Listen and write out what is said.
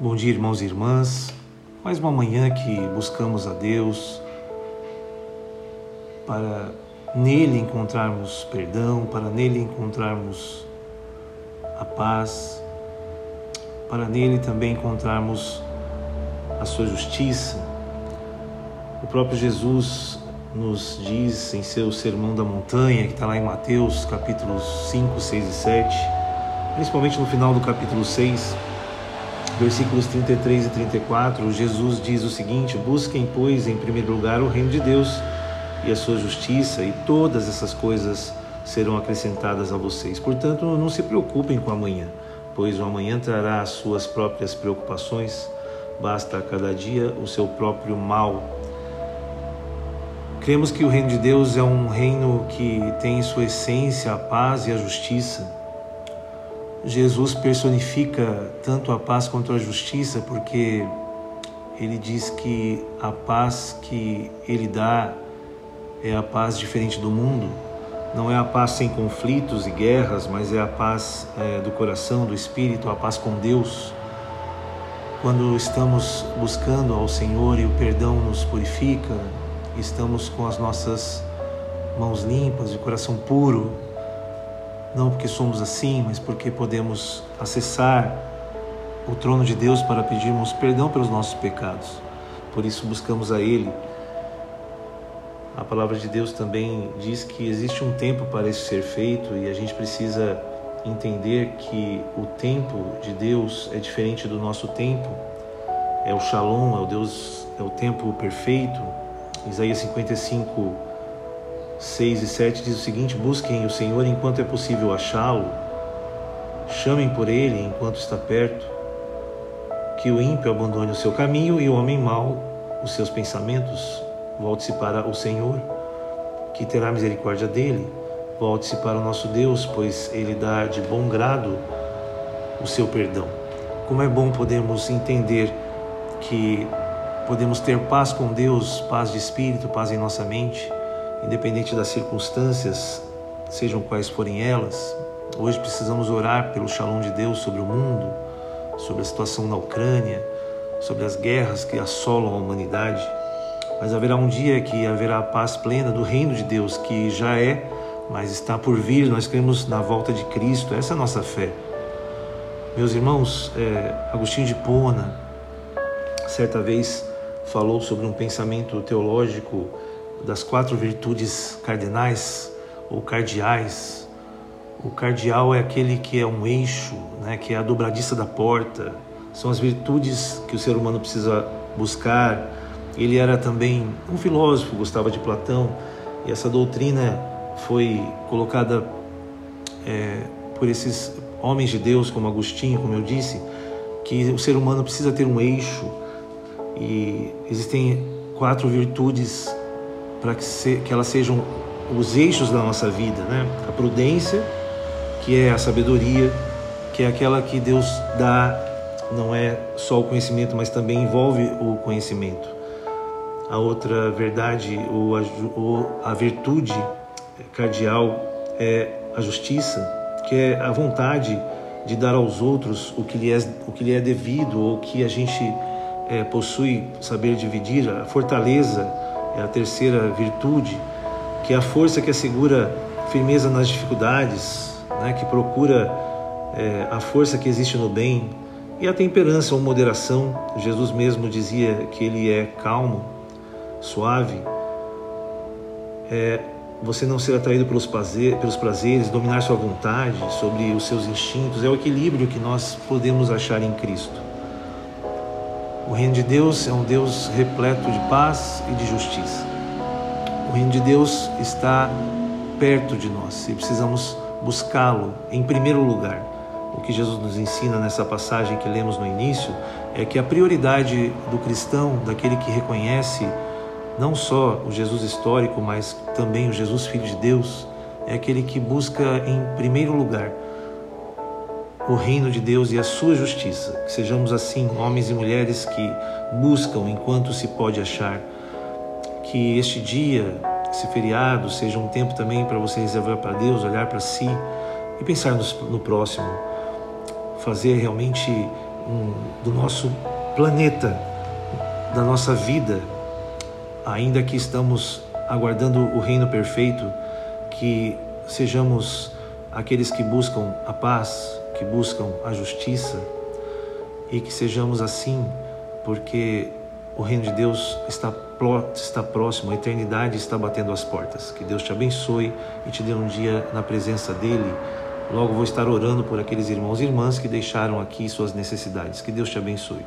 Bom dia, irmãos e irmãs. Mais uma manhã que buscamos a Deus para nele encontrarmos perdão, para nele encontrarmos a paz, para nele também encontrarmos a sua justiça. O próprio Jesus nos diz em seu Sermão da Montanha, que está lá em Mateus, capítulos 5, 6 e 7, principalmente no final do capítulo 6, versículos 33 e 34, Jesus diz o seguinte: Busquem, pois, em primeiro lugar o reino de Deus e a sua justiça, e todas essas coisas serão acrescentadas a vocês. Portanto, não se preocupem com amanhã, pois o amanhã trará as suas próprias preocupações, basta a cada dia o seu próprio mal. Cremos que o reino de Deus é um reino que tem em sua essência a paz e a justiça Jesus personifica tanto a paz quanto a justiça, porque ele diz que a paz que ele dá é a paz diferente do mundo. Não é a paz sem conflitos e guerras, mas é a paz é, do coração, do espírito, a paz com Deus. Quando estamos buscando ao Senhor e o perdão nos purifica, estamos com as nossas mãos limpas, e coração puro, não porque somos assim, mas porque podemos acessar o trono de Deus para pedirmos perdão pelos nossos pecados. Por isso buscamos a Ele. A palavra de Deus também diz que existe um tempo para isso ser feito e a gente precisa entender que o tempo de Deus é diferente do nosso tempo. É o Shalom, é o Deus, é o tempo perfeito. Isaías 55 6 e 7 diz o seguinte: Busquem o Senhor enquanto é possível achá-lo, chamem por ele enquanto está perto. Que o ímpio abandone o seu caminho e o homem mau os seus pensamentos. Volte-se para o Senhor, que terá misericórdia dele. Volte-se para o nosso Deus, pois ele dá de bom grado o seu perdão. Como é bom podermos entender que podemos ter paz com Deus, paz de espírito, paz em nossa mente independente das circunstâncias, sejam quais forem elas. Hoje precisamos orar pelo shalom de Deus sobre o mundo, sobre a situação na Ucrânia, sobre as guerras que assolam a humanidade. Mas haverá um dia que haverá a paz plena do reino de Deus, que já é, mas está por vir. Nós cremos na volta de Cristo, essa é a nossa fé. Meus irmãos, é, Agostinho de Pona, certa vez, falou sobre um pensamento teológico das quatro virtudes cardinais ou cardeais. O cardeal é aquele que é um eixo, né, que é a dobradiça da porta. São as virtudes que o ser humano precisa buscar. Ele era também um filósofo, gostava de Platão, e essa doutrina foi colocada é, por esses homens de Deus, como Agostinho, como eu disse, que o ser humano precisa ter um eixo e existem quatro virtudes para que, se, que elas sejam os eixos da nossa vida, né? A prudência, que é a sabedoria, que é aquela que Deus dá, não é só o conhecimento, mas também envolve o conhecimento. A outra verdade, ou a, ou a virtude cardial, é a justiça, que é a vontade de dar aos outros o que lhe é, o que lhe é devido, ou que a gente é, possui saber dividir, a fortaleza é a terceira virtude, que é a força que assegura firmeza nas dificuldades, né, que procura é, a força que existe no bem, e a temperança ou moderação. Jesus mesmo dizia que ele é calmo, suave. É, você não ser atraído pelos, prazer, pelos prazeres, dominar sua vontade sobre os seus instintos, é o equilíbrio que nós podemos achar em Cristo. O reino de Deus é um Deus repleto de paz e de justiça. O reino de Deus está perto de nós e precisamos buscá-lo em primeiro lugar. O que Jesus nos ensina nessa passagem que lemos no início é que a prioridade do cristão, daquele que reconhece não só o Jesus histórico, mas também o Jesus Filho de Deus, é aquele que busca em primeiro lugar o reino de Deus e a sua justiça. Que sejamos assim, homens e mulheres que buscam enquanto se pode achar. Que este dia, esse feriado, seja um tempo também para você reservar para Deus, olhar para si e pensar no, no próximo. Fazer realmente um, do nosso planeta, da nossa vida, ainda que estamos aguardando o reino perfeito, que sejamos aqueles que buscam a paz, que buscam a justiça e que sejamos assim, porque o reino de Deus está, está próximo, a eternidade está batendo as portas. Que Deus te abençoe e te dê um dia na presença dEle. Logo vou estar orando por aqueles irmãos e irmãs que deixaram aqui suas necessidades. Que Deus te abençoe.